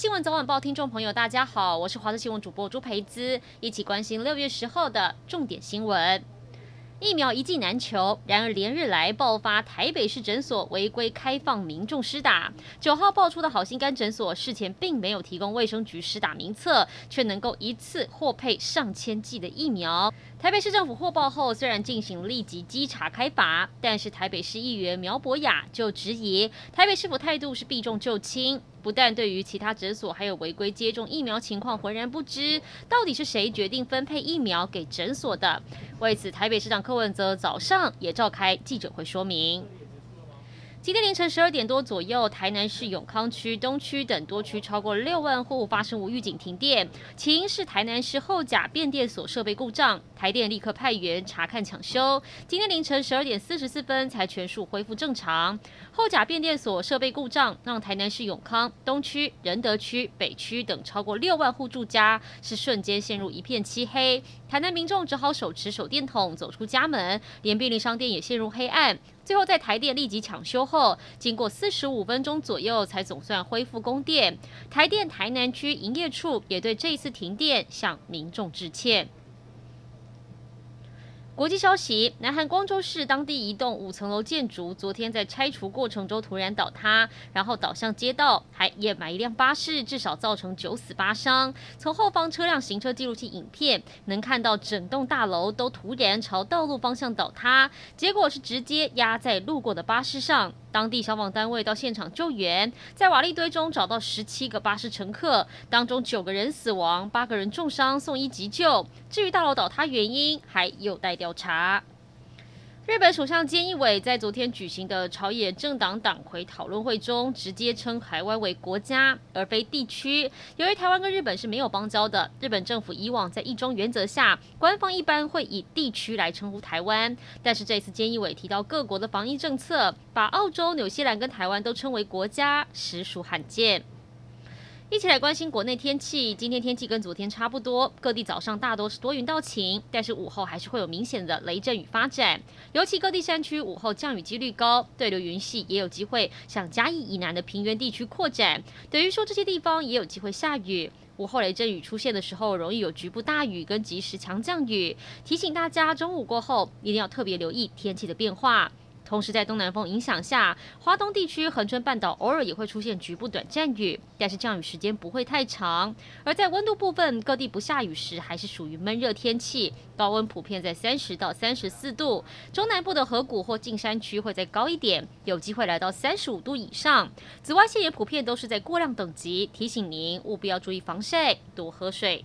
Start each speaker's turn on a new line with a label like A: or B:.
A: 新闻早晚报听众朋友，大家好，我是华视新闻主播朱培姿，一起关心六月十号的重点新闻。疫苗一剂难求，然而连日来爆发台北市诊所违规开放民众施打。九号爆出的好心肝诊所事前并没有提供卫生局施打名册，却能够一次获配上千剂的疫苗。台北市政府获报后，虽然进行立即稽查开罚，但是台北市议员苗博雅就质疑台北市府态度是避重就轻。不但对于其他诊所还有违规接种疫苗情况浑然不知，到底是谁决定分配疫苗给诊所的？为此，台北市长柯文哲早上也召开记者会说明。今天凌晨十二点多左右，台南市永康区、东区等多区超过六万户发生无预警停电，起因是台南市后甲变电所设备故障，台电立刻派员查看抢修。今天凌晨十二点四十四分才全数恢复正常。后甲变电所设备故障，让台南市永康、东区、仁德区、北区等超过六万户住家是瞬间陷入一片漆黑，台南民众只好手持手电筒走出家门，连便利商店也陷入黑暗。最后，在台电立即抢修后，经过四十五分钟左右，才总算恢复供电。台电台南区营业处也对这一次停电向民众致歉。国际消息：南韩光州市当地一栋五层楼建筑，昨天在拆除过程中突然倒塌，然后倒向街道，还掩埋一辆巴士，至少造成九死八伤。从后方车辆行车记录器影片能看到，整栋大楼都突然朝道路方向倒塌，结果是直接压在路过的巴士上。当地消防单位到现场救援，在瓦砾堆中找到十七个巴士乘客，当中九个人死亡，八个人重伤，送医急救。至于大楼倒塌原因，还有待调查。日本首相菅义伟在昨天举行的朝野政党党魁讨论会中，直接称台湾为国家而非地区。由于台湾跟日本是没有邦交的，日本政府以往在一中原则下，官方一般会以地区来称呼台湾。但是这次菅义伟提到各国的防疫政策，把澳洲、纽西兰跟台湾都称为国家，实属罕见。一起来关心国内天气。今天天气跟昨天差不多，各地早上大多是多云到晴，但是午后还是会有明显的雷阵雨发展。尤其各地山区午后降雨几率高，对流云系也有机会向嘉义以南的平原地区扩展，等于说这些地方也有机会下雨。午后雷阵雨出现的时候，容易有局部大雨跟及时强降雨，提醒大家中午过后一定要特别留意天气的变化。同时，在东南风影响下，华东地区、恒春半岛偶尔也会出现局部短暂雨，但是降雨时间不会太长。而在温度部分，各地不下雨时还是属于闷热天气，高温普遍在三十到三十四度。中南部的河谷或近山区会再高一点，有机会来到三十五度以上。紫外线也普遍都是在过量等级，提醒您务必要注意防晒，多喝水。